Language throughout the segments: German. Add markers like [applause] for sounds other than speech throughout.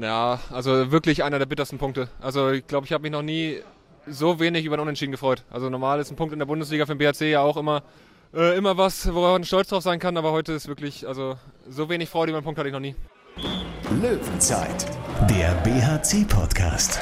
Ja, also wirklich einer der bittersten Punkte. Also ich glaube, ich habe mich noch nie so wenig über den Unentschieden gefreut. Also normal ist ein Punkt in der Bundesliga für den BHC ja auch immer, äh, immer was, worauf man stolz drauf sein kann, aber heute ist wirklich, also so wenig Freude über einen Punkt hatte ich noch nie. Löwenzeit, der BHC-Podcast.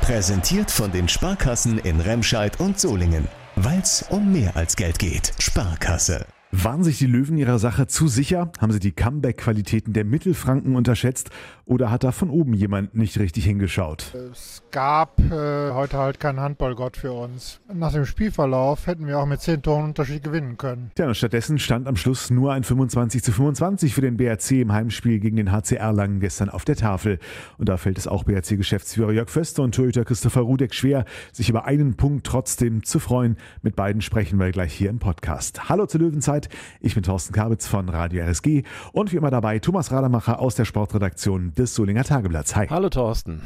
Präsentiert von den Sparkassen in Remscheid und Solingen. Weil es um mehr als Geld geht. Sparkasse. Waren sich die Löwen ihrer Sache zu sicher? Haben sie die Comeback-Qualitäten der Mittelfranken unterschätzt? Oder hat da von oben jemand nicht richtig hingeschaut? Es gab äh, heute halt keinen Handballgott für uns. Nach dem Spielverlauf hätten wir auch mit 10 Toren Unterschied gewinnen können. Ja, und stattdessen stand am Schluss nur ein 25 zu 25 für den BRC im Heimspiel gegen den HCR Langen gestern auf der Tafel. Und da fällt es auch BRC-Geschäftsführer Jörg Föster und Torhüter Christopher Rudek schwer, sich über einen Punkt trotzdem zu freuen. Mit beiden sprechen wir gleich hier im Podcast. Hallo zur Löwenzeit. Ich bin Thorsten Kabitz von Radio RSG und wie immer dabei Thomas Rademacher aus der Sportredaktion des Solinger Tageblatts. Hi. Hallo Thorsten.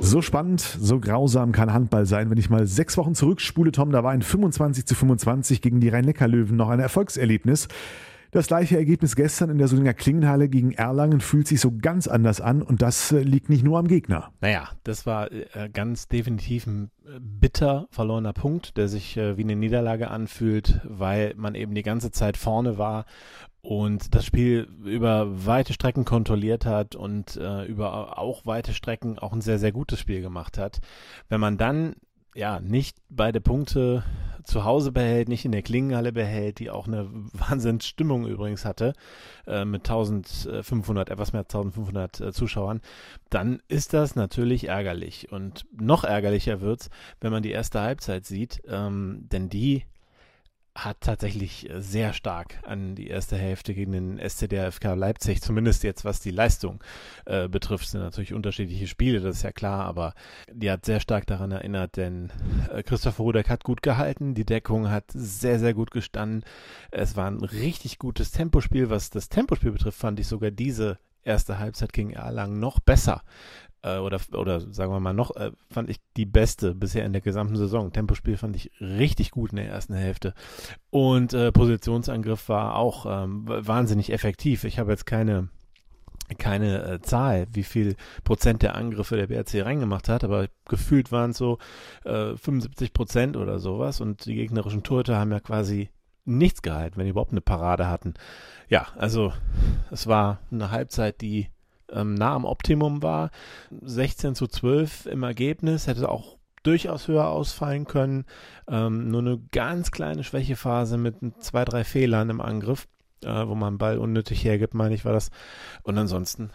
So spannend, so grausam kann Handball sein. Wenn ich mal sechs Wochen zurückspule, Tom, da war ein 25 zu 25 gegen die Rhein-Neckar-Löwen noch ein Erfolgserlebnis. Das gleiche Ergebnis gestern in der Solinger Klingenhalle gegen Erlangen fühlt sich so ganz anders an und das äh, liegt nicht nur am Gegner. Naja, das war äh, ganz definitiv ein äh, bitter verlorener Punkt, der sich wie eine Niederlage anfühlt, weil man eben die ganze Zeit vorne war und das Spiel über weite Strecken kontrolliert hat und äh, über auch weite Strecken auch ein sehr, sehr gutes Spiel gemacht hat. Wenn man dann ja nicht beide Punkte zu Hause behält, nicht in der Klingenhalle behält, die auch eine [laughs] Wahnsinnsstimmung übrigens hatte, äh, mit 1500, etwas mehr als 1500 äh, Zuschauern, dann ist das natürlich ärgerlich. Und noch ärgerlicher wird's, wenn man die erste Halbzeit sieht, ähm, denn die hat tatsächlich äh, sehr stark an die erste Hälfte gegen den SCDFK Leipzig, zumindest jetzt was die Leistung äh, betrifft, sind natürlich unterschiedliche Spiele, das ist ja klar, aber die hat sehr stark daran erinnert, denn äh, Christopher Rudek hat gut gehalten, die Deckung hat sehr, sehr gut gestanden. Es war ein richtig gutes Tempospiel. Was das Tempospiel betrifft, fand ich sogar diese erste Halbzeit gegen Erlangen noch besser äh, oder, oder sagen wir mal noch, äh, fand ich die beste bisher in der gesamten Saison. Tempospiel fand ich richtig gut in der ersten Hälfte. Und äh, Positionsangriff war auch ähm, wahnsinnig effektiv. Ich habe jetzt keine keine äh, Zahl, wie viel Prozent der Angriffe der BRC reingemacht hat, aber gefühlt waren es so äh, 75 Prozent oder sowas und die gegnerischen Torhüter haben ja quasi nichts gehalten, wenn die überhaupt eine Parade hatten. Ja, also es war eine Halbzeit, die ähm, nah am Optimum war. 16 zu 12 im Ergebnis, hätte auch durchaus höher ausfallen können. Ähm, nur eine ganz kleine Schwächephase mit zwei, drei Fehlern im Angriff, äh, wo man Ball unnötig hergibt, meine ich, war das. Und ansonsten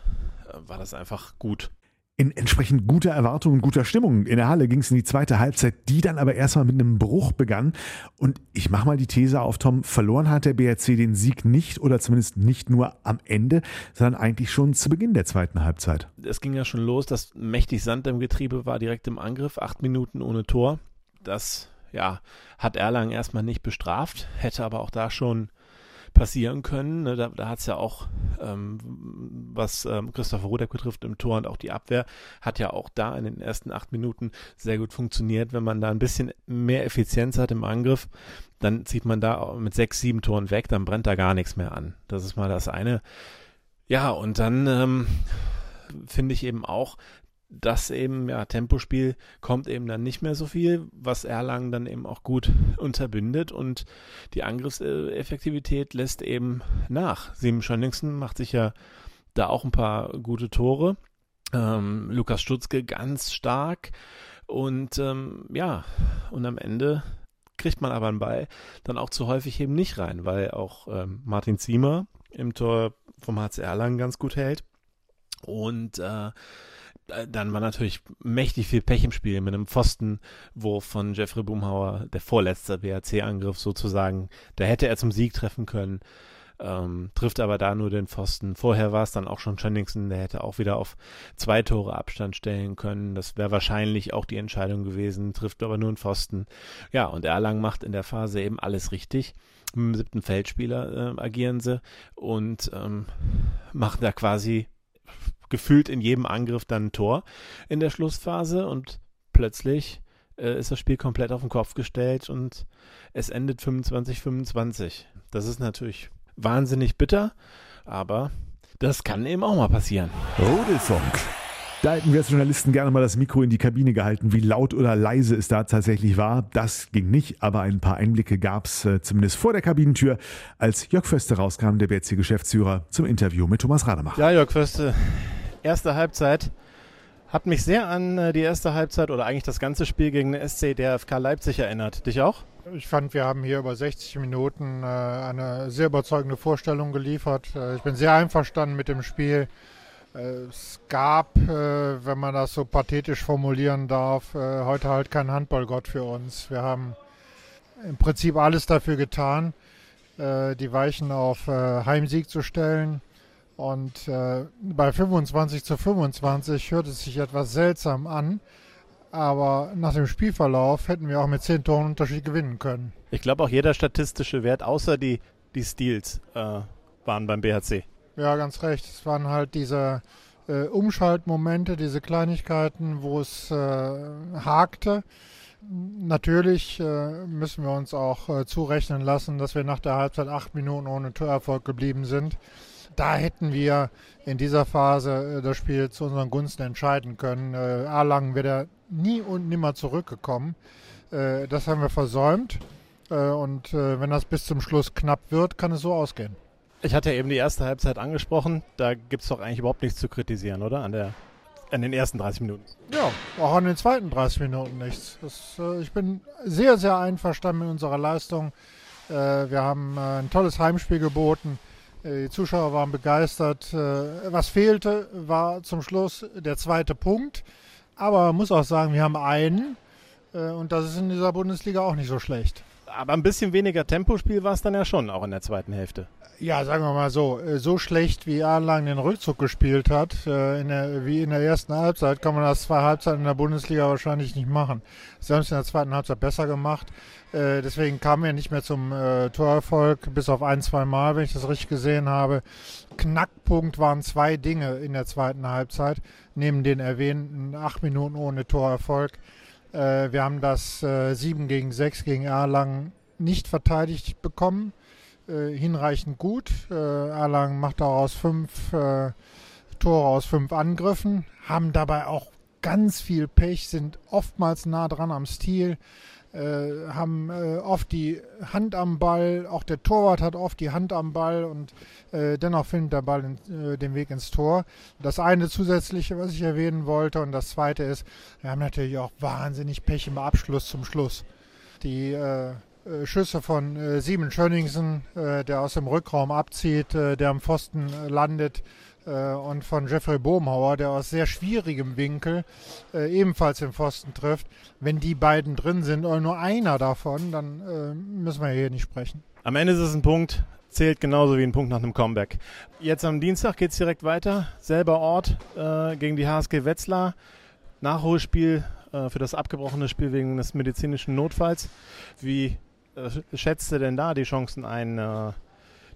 äh, war das einfach gut in entsprechend guter Erwartung und guter Stimmung. In der Halle ging es in die zweite Halbzeit, die dann aber erstmal mit einem Bruch begann. Und ich mache mal die These auf, Tom, verloren hat der BRC den Sieg nicht oder zumindest nicht nur am Ende, sondern eigentlich schon zu Beginn der zweiten Halbzeit. Es ging ja schon los, dass mächtig Sand im Getriebe war, direkt im Angriff, acht Minuten ohne Tor. Das ja, hat Erlangen erstmal nicht bestraft, hätte aber auch da schon passieren können. Ne? Da, da hat es ja auch, ähm, was ähm, Christopher Rudek betrifft, im Tor und auch die Abwehr, hat ja auch da in den ersten acht Minuten sehr gut funktioniert. Wenn man da ein bisschen mehr Effizienz hat im Angriff, dann zieht man da mit sechs, sieben Toren weg, dann brennt da gar nichts mehr an. Das ist mal das eine. Ja, und dann ähm, finde ich eben auch, das eben, ja, Tempospiel kommt eben dann nicht mehr so viel, was Erlangen dann eben auch gut [laughs] unterbindet und die Angriffseffektivität lässt eben nach. Sieben Schönningsen macht sich ja da auch ein paar gute Tore. Ähm, Lukas Stutzke ganz stark und ähm, ja, und am Ende kriegt man aber einen Ball dann auch zu häufig eben nicht rein, weil auch ähm, Martin Ziemer im Tor vom HC Erlangen ganz gut hält und äh, dann war natürlich mächtig viel Pech im Spiel mit einem Pfostenwurf von Jeffrey Boomhauer, der vorletzte BRC-Angriff sozusagen. Da hätte er zum Sieg treffen können, ähm, trifft aber da nur den Pfosten. Vorher war es dann auch schon Schönningsen, der hätte auch wieder auf zwei Tore Abstand stellen können. Das wäre wahrscheinlich auch die Entscheidung gewesen, trifft aber nur einen Pfosten. Ja, und Erlang macht in der Phase eben alles richtig. Mit dem siebten Feldspieler äh, agieren sie und ähm, machen da quasi gefühlt in jedem Angriff dann ein Tor in der Schlussphase und plötzlich äh, ist das Spiel komplett auf den Kopf gestellt und es endet 25-25. Das ist natürlich wahnsinnig bitter, aber Das kann eben auch mal passieren. Rudelfunk. Da hätten wir als Journalisten gerne mal das Mikro in die Kabine gehalten, wie laut oder leise es da tatsächlich war. Das ging nicht, aber ein paar Einblicke gab es äh, zumindest vor der Kabinentür, als Jörg Föste rauskam, der BRC-Geschäftsführer, zum Interview mit Thomas Rademacher. Ja, Jörg Föste, erste Halbzeit hat mich sehr an äh, die erste Halbzeit oder eigentlich das ganze Spiel gegen den SC der FK Leipzig erinnert. Dich auch? Ich fand, wir haben hier über 60 Minuten äh, eine sehr überzeugende Vorstellung geliefert. Äh, ich bin sehr einverstanden mit dem Spiel. Es gab, wenn man das so pathetisch formulieren darf, heute halt keinen Handballgott für uns. Wir haben im Prinzip alles dafür getan, die Weichen auf Heimsieg zu stellen. Und bei 25 zu 25 hört es sich etwas seltsam an. Aber nach dem Spielverlauf hätten wir auch mit 10 Toren Unterschied gewinnen können. Ich glaube auch jeder statistische Wert, außer die, die Steals, äh, waren beim BHC. Ja, ganz recht. Es waren halt diese äh, Umschaltmomente, diese Kleinigkeiten, wo es äh, hakte. Natürlich äh, müssen wir uns auch äh, zurechnen lassen, dass wir nach der Halbzeit acht Minuten ohne Torerfolg geblieben sind. Da hätten wir in dieser Phase äh, das Spiel zu unseren Gunsten entscheiden können. Äh, Erlangen wäre nie und nimmer zurückgekommen. das haben wir versäumt. und wenn das bis zum Schluss knapp wird, kann es so ausgehen. Ich hatte eben die erste Halbzeit angesprochen. Da gibt es doch eigentlich überhaupt nichts zu kritisieren, oder? An, der, an den ersten 30 Minuten. Ja, auch an den zweiten 30 Minuten nichts. Das, äh, ich bin sehr, sehr einverstanden mit unserer Leistung. Äh, wir haben äh, ein tolles Heimspiel geboten. Äh, die Zuschauer waren begeistert. Äh, was fehlte, war zum Schluss der zweite Punkt. Aber man muss auch sagen, wir haben einen. Äh, und das ist in dieser Bundesliga auch nicht so schlecht. Aber ein bisschen weniger Tempospiel war es dann ja schon, auch in der zweiten Hälfte. Ja, sagen wir mal so, äh, so schlecht wie Erlangen den Rückzug gespielt hat, äh, in der, wie in der ersten Halbzeit, kann man das zwei Halbzeiten in der Bundesliga wahrscheinlich nicht machen. Sie haben es in der zweiten Halbzeit besser gemacht. Äh, deswegen kamen wir nicht mehr zum Torerfolg, bis auf ein, zwei Mal, wenn ich das richtig gesehen habe. Knackpunkt waren zwei Dinge in der zweiten Halbzeit, neben den erwähnten acht Minuten ohne Torerfolg. wir haben das sieben gegen sechs gegen Erlangen nicht verteidigt bekommen äh, hinreichend gut. Äh, Erlangen macht daraus fünf äh, Tore aus fünf Angriffen, haben dabei auch ganz viel Pech, sind oftmals nah dran am Stil, äh, haben äh, oft die Hand am Ball, auch der Torwart hat oft die Hand am Ball und dennoch findet der Ball in, den Weg ins Tor. Das eine zusätzliche, was ich erwähnen wollte und das zweite ist, wir haben natürlich auch wahnsinnig Pech im Abschluss zum Schluss. Die Schüsse von äh, Simon Schönningsen, äh, der aus dem Rückraum abzieht, äh, der am Pfosten äh, landet, äh, und von Jeffrey Bohmhauer, der aus sehr schwierigem Winkel ebenfalls den Pfosten trifft. Wenn die beiden drin sind oder nur einer davon, dann müssen wir hier nicht sprechen. Am Ende ist es ein Punkt, zählt genauso wie ein Punkt nach einem Comeback. Jetzt am Dienstag geht es direkt weiter. Selber Ort gegen die HSG Wetzlar. Nachholspiel für das abgebrochene Spiel wegen des medizinischen Notfalls. Wie äh, schätzt du denn da die Chancen ein, äh,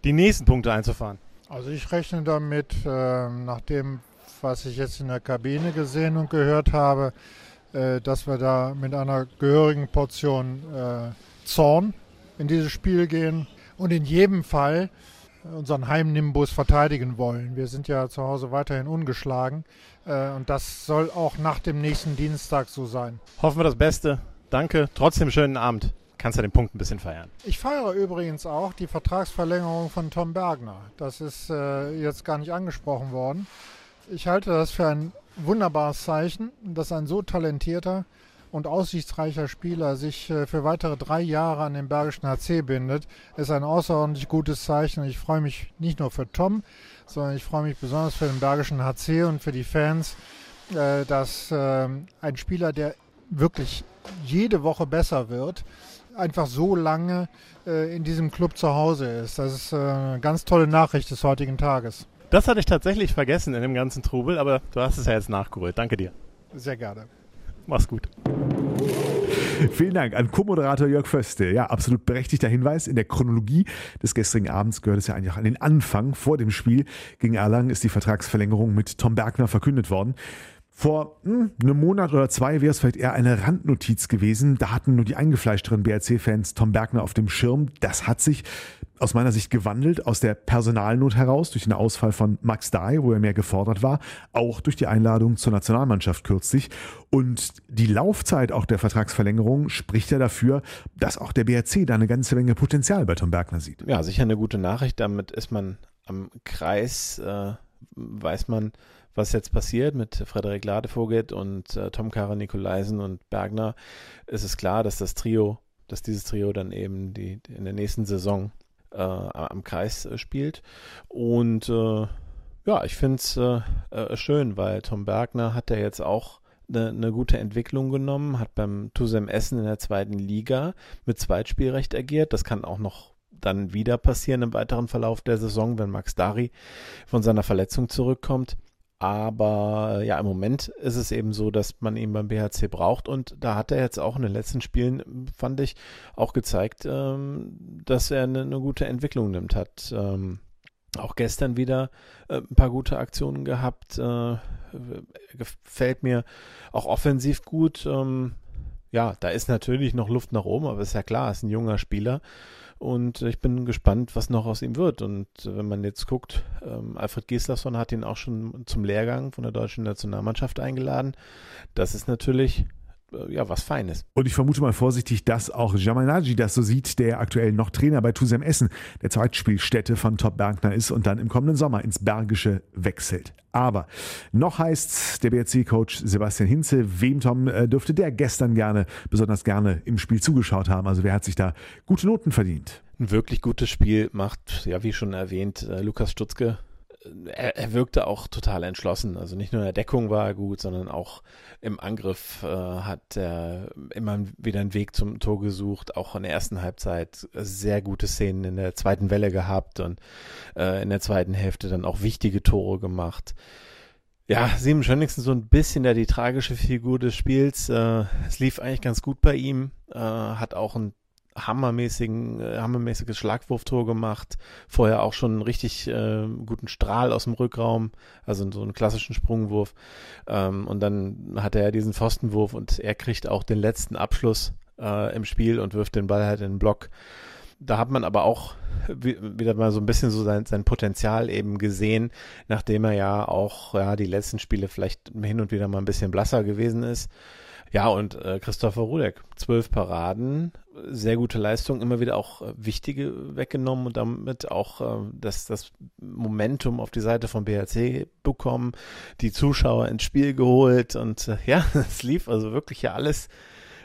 die nächsten Punkte einzufahren? Also ich rechne damit, äh, nach dem, was ich jetzt in der Kabine gesehen und gehört habe, äh, dass wir da mit einer gehörigen Portion äh, Zorn in dieses Spiel gehen und in jedem Fall unseren Heimnimbus verteidigen wollen. Wir sind ja zu Hause weiterhin ungeschlagen äh, und das soll auch nach dem nächsten Dienstag so sein. Hoffen wir das Beste. Danke, trotzdem schönen Abend kannst du den Punkt ein bisschen feiern. Ich feiere übrigens auch die Vertragsverlängerung von Tom Bergner. Das ist äh, jetzt gar nicht angesprochen worden. Ich halte das für ein wunderbares Zeichen, dass ein so talentierter und aussichtsreicher Spieler sich äh, für weitere drei Jahre an den Bergischen HC bindet, ist ein außerordentlich gutes Zeichen. Ich freue mich nicht nur für Tom, sondern ich freue mich besonders für den Bergischen HC und für die Fans, äh, dass äh, ein Spieler, der wirklich jede Woche besser wird, einfach so lange äh, in diesem Club zu Hause ist. Das ist äh, eine ganz tolle Nachricht des heutigen Tages. Das hatte ich tatsächlich vergessen in dem ganzen Trubel, aber du hast es ja jetzt nachgeholt. Danke dir. Sehr gerne. Mach's gut. Vielen Dank an Co-Moderator Jörg Föste. Ja, absolut berechtigter Hinweis. In der Chronologie des gestrigen Abends gehört es ja eigentlich auch an den Anfang. Vor dem Spiel gegen Erlangen ist die Vertragsverlängerung mit Tom Bergner verkündet worden. Vor hm, einem Monat oder zwei wäre es vielleicht eher eine Randnotiz gewesen. Da hatten nur die eingefleischteren BRC-Fans Tom Bergner auf dem Schirm. Das hat sich aus meiner Sicht gewandelt, aus der Personalnot heraus, durch den Ausfall von Max Dahl, wo er mehr gefordert war, auch durch die Einladung zur Nationalmannschaft kürzlich. Und die Laufzeit auch der Vertragsverlängerung spricht ja dafür, dass auch der BRC da eine ganze Menge Potenzial bei Tom Bergner sieht. Ja, sicher eine gute Nachricht. Damit ist man am Kreis, äh, weiß man, was jetzt passiert mit Frederik Ladevogel und äh, Tom Kara Nikolaisen und Bergner, ist es klar, dass das Trio, dass dieses Trio dann eben die, die in der nächsten Saison äh, am Kreis äh, spielt. Und äh, ja, ich finde es äh, äh, schön, weil Tom Bergner hat ja jetzt auch eine, eine, gute Entwicklung genommen, hat beim Tusem Essen in der zweiten Liga mit Zweitspielrecht agiert. Das kann auch noch dann wieder passieren im weiteren Verlauf der Saison, wenn Max Dari von seiner Verletzung zurückkommt. Aber ja, im Moment ist es eben so, dass man ihn beim BHC braucht. Und da hat er jetzt auch in den letzten Spielen, fand ich, auch gezeigt, ähm, dass er eine, eine, gute Entwicklung nimmt. Hat ähm, auch gestern wieder äh, ein paar gute Aktionen gehabt. Äh, gefällt mir auch offensiv gut. Ähm, ja, da ist natürlich noch Luft nach oben, aber ist ja klar, ist ein junger Spieler. Und ich bin gespannt, was noch aus ihm wird. Und wenn man jetzt guckt, ähm, Alfred Gislason hat ihn auch schon zum Lehrgang von der deutschen Nationalmannschaft eingeladen. Das ist natürlich äh, ja, was Feines. Und ich vermute mal vorsichtig, dass auch Jamanaji das so sieht, der aktuell noch Trainer bei Tusem Essen, der Zweitspielstätte von Top Bergner ist und dann im kommenden Sommer ins Bergische wechselt. Aber noch heißt der BRC-Coach Sebastian Hinze, wem Tom äh, dürfte der gestern gerne, besonders gerne im Spiel zugeschaut haben. Also wer hat sich da gute Noten verdient? Ein wirklich gutes Spiel macht, ja, wie schon erwähnt, äh, Lukas Stutzke er, er, wirkte auch total entschlossen. Also nicht nur in der Deckung war er gut, sondern auch im Angriff äh, hat er immer wieder einen Weg zum Tor gesucht. Auch in der ersten Halbzeit sehr gute Szenen in der zweiten Welle gehabt und äh, in der zweiten Hälfte dann auch wichtige Tore gemacht. Ja, Simon Schönigsen so ein bisschen der die tragische Figur des Spiels. Äh, es lief eigentlich ganz gut bei ihm, äh, hat auch ein hammermäßigen, äh, hammermäßiges Schlagwurftor gemacht. Vorher auch schon einen richtig äh, guten Strahl aus dem Rückraum, also so einen klassischen Sprungwurf. Ähm, und dann hat er diesen Pfostenwurf und er kriegt auch den letzten Abschluss äh, im Spiel und wirft den Ball halt in den Block. Da hat man aber auch wieder mal so ein bisschen so sein, sein Potenzial eben gesehen, nachdem er ja auch ja die letzten Spiele vielleicht hin und wieder mal ein bisschen blasser gewesen ist. Ja, und äh, Christopher Rudek, zwölf Paraden, sehr gute Leistung, immer wieder auch äh, wichtige weggenommen und damit auch äh, das, das Momentum auf die Seite von BHC bekommen, die Zuschauer ins Spiel geholt und äh, ja, [laughs] es lief also wirklich ja alles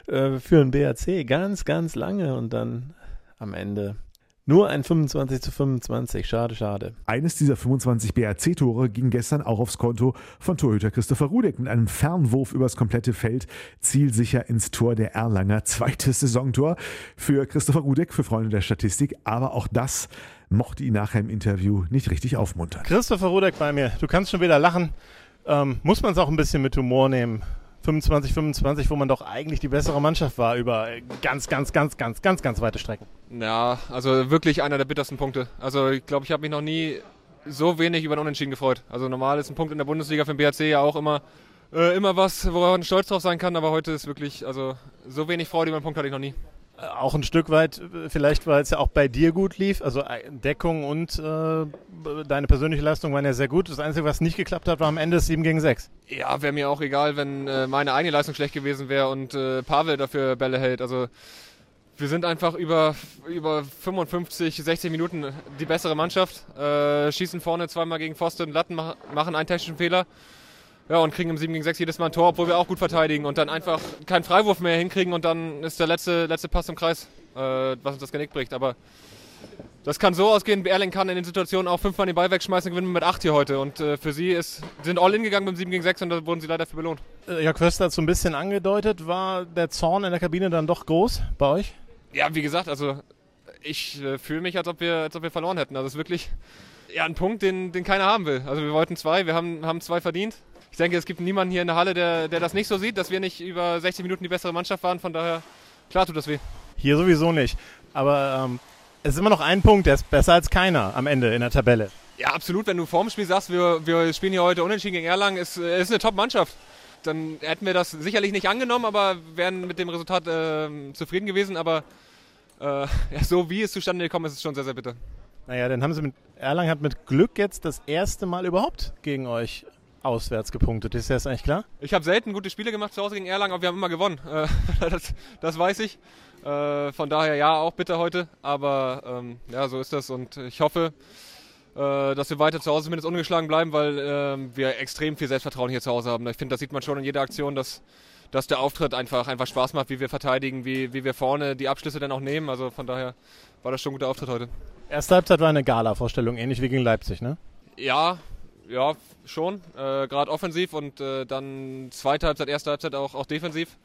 äh, für den BHC ganz, ganz lange und dann am Ende nur ein 25 zu 25. Schade, schade. Eines dieser 25 BRC-Tore ging gestern auch aufs Konto von Torhüter Christopher Rudek mit einem Fernwurf übers komplette Feld, zielsicher ins Tor der Erlanger. Zweites Saisontor für Christopher Rudek, für Freunde der Statistik. Aber auch das mochte ihn nachher im Interview nicht richtig aufmuntern. Christopher Rudek bei mir. Du kannst schon wieder lachen. Ähm, muss man es auch ein bisschen mit Humor nehmen. 25, 25, wo man doch eigentlich die bessere Mannschaft war über ganz, ganz, ganz, ganz, ganz, ganz weite Strecken. Ja, also wirklich einer der bittersten Punkte. Also ich glaube, ich habe mich noch nie so wenig über den Unentschieden gefreut. Also normal ist ein Punkt in der Bundesliga für den BHC ja auch immer, äh, immer was, woran man stolz drauf sein kann, aber heute ist wirklich, also so wenig Freude über einen Punkt hatte ich noch nie. Äh, auch ein Stück weit, äh, vielleicht weil es ja auch bei dir gut lief, also Deckung und äh, deine persönliche Leistung waren ja sehr gut. Das Einzige, was nicht geklappt hat, war am Ende 7 gegen 6. Ja, wäre mir auch egal, wenn äh, meine eigene Leistung schlecht gewesen wäre und äh, Pavel dafür Bälle hält. Also wir sind einfach über, über 55, 60 Minuten die bessere Mannschaft, äh, schießen vorne zweimal gegen Pfosten, Latten, machen einen technischen Fehler ja, und kriegen im 7 gegen 6 jedes Mal ein Tor, obwohl wir auch gut verteidigen und dann einfach keinen Freiwurf mehr hinkriegen und dann ist der letzte, letzte Pass im Kreis, äh, was uns das Genick bricht. Aber das kann so ausgehen, Erling kann in den Situationen auch fünfmal den Ball wegschmeißen, gewinnen mit 8 hier heute. Und äh, für sie ist, sind all in gegangen beim 7 gegen 6 und da wurden sie leider für belohnt. Äh, Jörg Köster hat so ein bisschen angedeutet, war der Zorn in der Kabine dann doch groß bei euch? Ja, wie gesagt, also ich äh, fühle mich, als ob, wir, als ob wir verloren hätten. Also es ist wirklich ja, ein Punkt, den, den keiner haben will. Also wir wollten zwei, wir haben, haben zwei verdient ich denke, es gibt niemanden hier in der Halle, der, der das nicht so sieht, dass wir nicht über 60 Minuten die bessere Mannschaft waren. Von daher, klar tut das weh. Hier sowieso nicht. Aber ähm, es ist immer noch ein Punkt, der ist besser als keiner am Ende in der Tabelle. Ja, absolut. Wenn du vorm Spiel sagst, wir, wir spielen hier heute unentschieden gegen Erlangen, ist, ist eine Top-Mannschaft. dann hätten wir das sicherlich nicht angenommen, aber wären mit dem Resultat äh, zufrieden gewesen. Aber äh, [laughs] ja, so wie es zustande gekommen ist, ist schon sehr, sehr bitter. Naja, dann haben sie mit Erlangen hat mit Glück jetzt das erste Mal überhaupt gegen euch auswärts gepunktet. Ist das eigentlich klar? Ich habe selten gute Spiele gemacht zu Hause gegen Erlangen, aber wir haben immer gewonnen. [laughs] Äh, das, das, weiß ich. Äh, von daher ja, auch bitter heute. Aber ähm, ja, so ist das. Und ich hoffe, äh, dass wir weiter zu Hause zumindest ungeschlagen bleiben, weil äh, wir extrem viel Selbstvertrauen hier zu Hause haben. Ich finde, das sieht man schon in jeder Aktion, dass, dass der Auftritt einfach, einfach Spaß macht, wie wir verteidigen, wie, wie wir vorne die Abschlüsse dann auch nehmen. Also von daher war das schon ein guter Auftritt heute. Erste Halbzeit war eine Gala-Vorstellung, ähnlich wie gegen Leipzig, ne? Ja, ja, schon. Äh, Gerade offensiv und äh, dann zweite Halbzeit, erste Halbzeit auch, auch defensiv.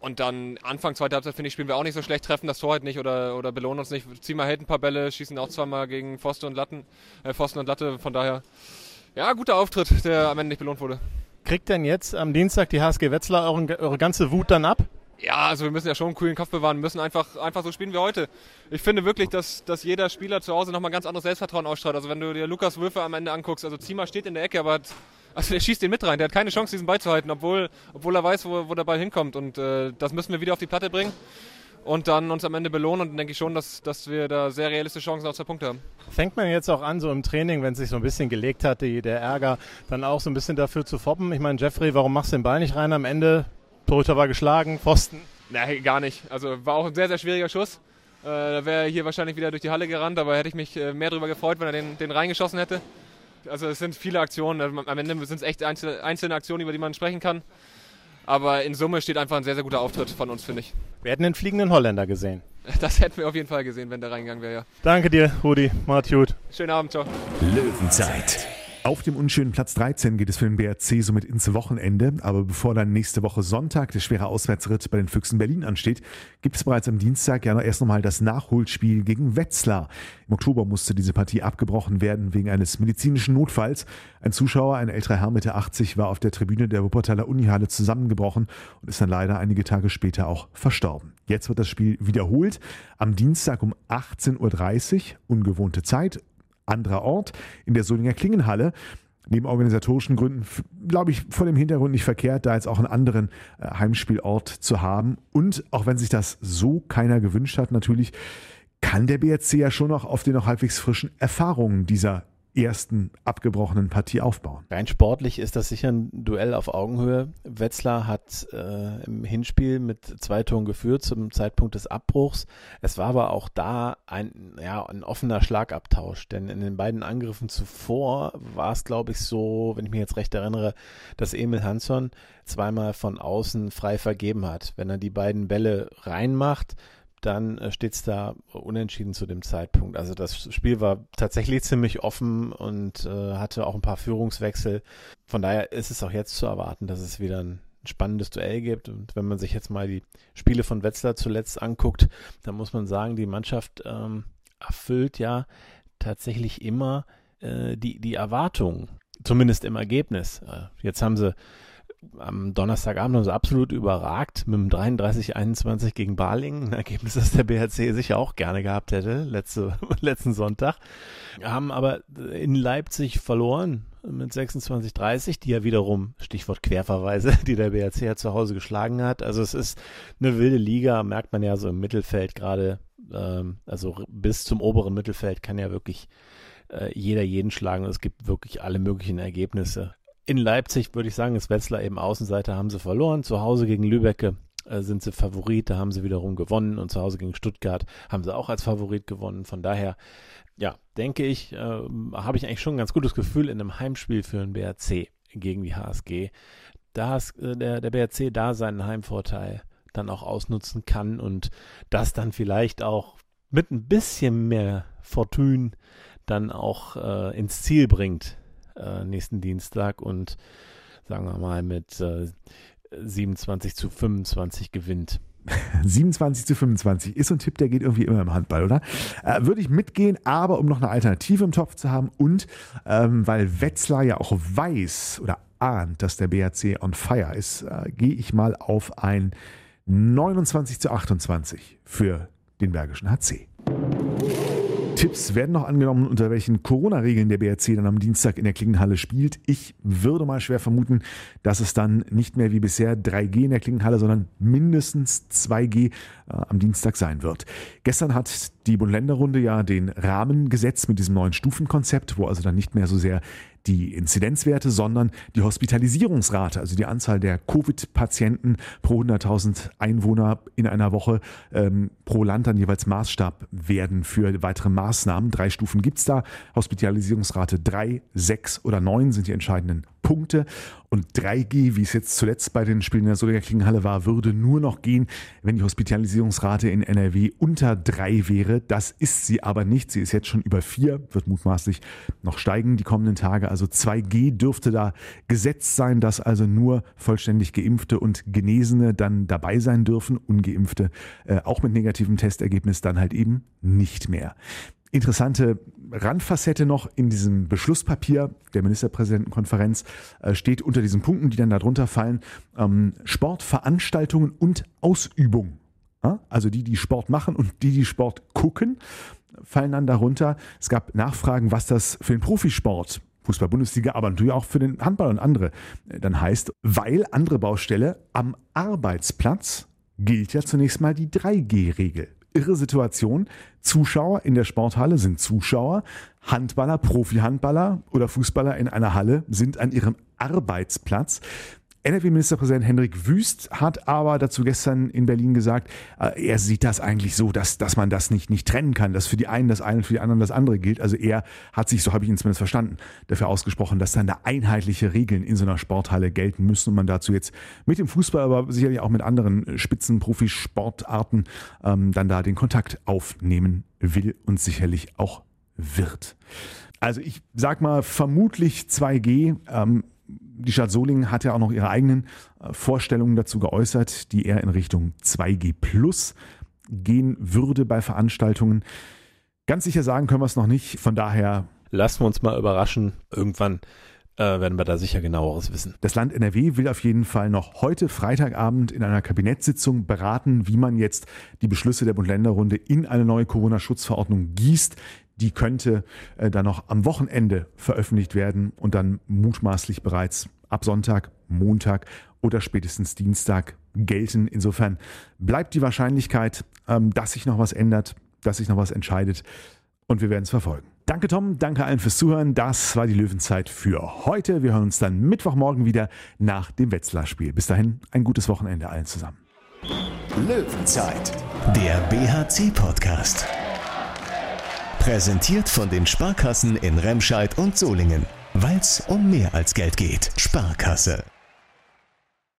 Und dann Anfang zweite Halbzeit, finde ich, spielen wir auch nicht so schlecht, treffen das Tor halt nicht oder, oder belohnen uns nicht. Ziehen mal halt ein paar Bälle, schießen auch zweimal gegen Pfosten und Latten, äh, Pfosten und Latte. Von daher, ja, guter Auftritt, der am Ende nicht belohnt wurde. Kriegt denn jetzt am Dienstag die HSG Wetzlar euren, eure ganze Wut dann ab? Ja, also wir müssen ja schon einen coolen Kopf bewahren, müssen einfach, einfach so spielen wie heute. Ich finde wirklich, dass, dass jeder Spieler zu Hause nochmal ganz anderes Selbstvertrauen ausstrahlt. Also wenn du dir Lukas Würfe am Ende anguckst, also Zima steht in der Ecke, aber [laughs] also der schießt den mit rein. Der hat keine Chance, diesen Ball zu halten, obwohl, obwohl er weiß, wo, wo der Ball hinkommt. Und äh, das müssen wir wieder auf die Platte bringen und dann uns am Ende belohnen. Und dann denke ich schon, dass, dass wir da sehr realistische Chancen auf zwei Punkte haben. Fängt man jetzt auch an, so im Training, wenn es sich so ein bisschen gelegt hat, die, der Ärger, dann auch so ein bisschen dafür zu foppen? Ich meine, Jeffrey, warum machst du den Ball nicht rein am Ende? Torhüter war geschlagen, Pfosten. Nein, gar nicht. Also war auch ein sehr, sehr schwieriger Schuss. Äh, da wäre er hier wahrscheinlich wieder durch die Halle gerannt, aber hätte ich mich äh, mehr darüber gefreut, wenn er den, den reingeschossen hätte. Also es sind viele Aktionen. Also, am Ende sind es echt einzelne, einzelne Aktionen, über die man sprechen kann. Aber in Summe steht einfach ein sehr, sehr guter Auftritt von uns, finde ich. Wir hätten den fliegenden Holländer gesehen. [laughs] Das hätten wir auf jeden Fall gesehen, wenn der reingegangen wäre, ja. Danke dir, Rudi. Macht gut. Schönen Abend, ciao. Löwenzeit. Auf dem unschönen Platz 13 geht es für den BRC somit ins Wochenende. Aber bevor dann nächste Woche Sonntag der schwere Auswärtsritt bei den Füchsen Berlin ansteht, gibt es bereits am Dienstag ja noch erst nochmal das Nachholspiel gegen Wetzlar. Im Oktober musste diese Partie abgebrochen werden wegen eines medizinischen Notfalls. Ein Zuschauer, ein älterer Herr Mitte 80, war auf der Tribüne der Wuppertaler Unihalle zusammengebrochen und ist dann leider einige Tage später auch verstorben. Jetzt wird das Spiel wiederholt. Am Dienstag um 18.30 Uhr, ungewohnte Zeit, anderer Ort in der Solinger Klingenhalle. Neben organisatorischen Gründen, glaube ich, vor dem Hintergrund nicht verkehrt, da jetzt auch einen anderen äh, Heimspielort zu haben. Und auch wenn sich das so keiner gewünscht hat, natürlich, kann der BRC ja schon noch auf den noch halbwegs frischen Erfahrungen dieser ersten abgebrochenen Partie aufbauen. Rein sportlich ist das sicher ein Duell auf Augenhöhe. Wetzlar hat äh, im Hinspiel mit zwei Toren geführt zum Zeitpunkt des Abbruchs. Es war aber auch da ein, ja, ein offener Schlagabtausch, denn in den beiden Angriffen zuvor war es, glaube ich, so, wenn ich mich jetzt recht erinnere, dass Emil Hansson zweimal von außen frei vergeben hat. Wenn er die beiden Bälle reinmacht, dann äh, steht es da unentschieden zu dem Zeitpunkt. Also das Spiel war tatsächlich [laughs] ziemlich offen und äh, hatte auch ein paar Führungswechsel. Von daher ist es auch jetzt zu erwarten, dass es wieder ein spannendes Duell gibt. Und wenn man sich jetzt mal die Spiele von Wetzlar zuletzt anguckt, dann muss man sagen, die Mannschaft ähm, erfüllt ja tatsächlich immer äh, die, die Erwartungen, zumindest im Ergebnis. Äh, jetzt haben sie am Donnerstagabend haben sie absolut überragt mit dem 33-21 gegen Balingen. Ein Ergebnis, das der BHC sicher auch gerne gehabt hätte, letzte, [laughs] letzten Sonntag. Haben aber in Leipzig verloren mit 26-30, die ja wiederum, Stichwort Querverweise, [laughs] die der BHC ja zu Hause geschlagen hat. Also es ist eine wilde Liga, merkt man ja so im Mittelfeld gerade. Ähm, also bis zum oberen Mittelfeld kann ja wirklich äh, jeder jeden schlagen. Es gibt wirklich alle möglichen Ergebnisse in Leipzig würde ich sagen, ist Wetzlar eben Außenseiter, haben sie verloren. Zu Hause gegen Lübecke äh, sind sie Favorit, da haben sie wiederum gewonnen und zu Hause gegen Stuttgart haben sie auch als Favorit gewonnen. Von daher, ja, denke ich, äh, habe ich eigentlich schon ein ganz gutes Gefühl in einem Heimspiel für den BRC gegen die HSG, dass äh, der, der BRC da seinen Heimvorteil dann auch ausnutzen kann und das dann vielleicht auch mit ein bisschen mehr Fortune dann auch äh, ins Ziel bringt äh, nächsten Dienstag und sagen wir mal mit äh, 27 zu 25 gewinnt. [laughs] 27 zu 25 ist so ein Tipp, der geht irgendwie immer im Handball, oder? Äh, würde ich mitgehen, aber um noch eine Alternative im Topf zu haben und ähm, weil Wetzlar ja auch weiß oder ahnt, dass der BHC on fire ist, äh, gehe ich mal auf ein 29 zu 28 für den Bergischen HC. Tipps werden noch angenommen, unter welchen Corona-Regeln der BRC dann am Dienstag in der Klingenhalle spielt. Ich würde mal schwer vermuten, dass es dann nicht mehr wie bisher 3G in der Klingenhalle, sondern mindestens 2G äh, am Dienstag sein wird. Gestern hat die Bund-Länder-Runde ja den Rahmen gesetzt mit diesem neuen Stufenkonzept, wo also dann nicht mehr so sehr die Inzidenzwerte, sondern die Hospitalisierungsrate, also die Anzahl der Covid-Patienten pro 100.000 Einwohner in einer Woche ähm, pro Land dann jeweils Maßstab werden für weitere Maßnahmen. Drei Stufen gibt's da. Hospitalisierungsrate drei, sechs oder neun sind die entscheidenden Punkte. Und 3G, wie es jetzt zuletzt bei den Spielen in der Soliger Klingenhalle war, würde nur noch gehen, wenn die Hospitalisierungsrate in NRW unter drei wäre. Das ist sie aber nicht. Sie ist jetzt schon über vier, wird mutmaßlich noch steigen die kommenden Tage. Also 2G dürfte da gesetzt sein, dass also nur vollständig Geimpfte und Genesene dann dabei sein dürfen. Ungeimpfte, äh, auch mit negativem Testergebnis, dann halt eben nicht mehr. Interessante Randfacette noch in diesem Beschlusspapier der Ministerpräsidentenkonferenz äh, steht unter diesen Punkten, die dann darunter fallen, ähm, Sportveranstaltungen und Ausübung. Also die, die Sport machen und die, die Sport gucken, fallen dann darunter. Es gab Nachfragen, was das für den Profisport Fußball-Bundesliga, aber natürlich auch für den Handball und andere äh, dann heißt, weil andere Baustelle am Arbeitsplatz gilt ja zunächst mal die 3G-Regel irre Situation. Zuschauer in der Sporthalle sind Zuschauer. Handballer, Profi-Handballer oder Fußballer in einer Halle sind an ihrem Arbeitsplatz. NRW-Ministerpräsident Hendrik Wüst hat aber dazu gestern in Berlin gesagt, äh, er sieht das eigentlich so, dass, dass man das nicht, nicht trennen kann, dass für die einen das eine und für die anderen das andere gilt. Also er hat sich, so habe ich ihn zumindest verstanden, dafür ausgesprochen, dass dann da einheitliche Regeln in so einer Sporthalle gelten müssen und man dazu jetzt mit dem Fußball, aber sicherlich auch mit anderen Spitzenprofisportarten ähm, dann da den Kontakt aufnehmen will und sicherlich auch wird. Also ich sag mal vermutlich 2G. Ähm, die Stadt Solingen hat ja auch noch ihre eigenen äh, Vorstellungen dazu geäußert, die eher in Richtung 2G Plus gehen würde bei Veranstaltungen. Ganz sicher sagen können wir es noch nicht. Von daher. Lassen wir uns mal überraschen. Irgendwann äh, werden wir da sicher genaueres wissen. Das Land NRW will auf jeden Fall noch heute Freitagabend in einer Kabinettssitzung beraten, wie man jetzt die Beschlüsse der Bund-Länder-Runde in eine neue Corona-Schutzverordnung gießt, die könnte äh, dann noch am Wochenende veröffentlicht werden und dann mutmaßlich bereits ab Sonntag, Montag oder spätestens Dienstag gelten. Insofern bleibt die Wahrscheinlichkeit, ähm, dass sich noch was ändert, dass sich noch was entscheidet und wir werden es verfolgen. Danke Tom, danke allen fürs Zuhören. Das war die Löwenzeit für heute. Wir hören uns dann Mittwochmorgen wieder nach dem Wetzlar-Spiel. Bis dahin ein gutes Wochenende allen zusammen. Löwenzeit, der BHC-Podcast. Präsentiert von den Sparkassen in Remscheid und Solingen. Weil es um mehr als Geld geht. Sparkasse.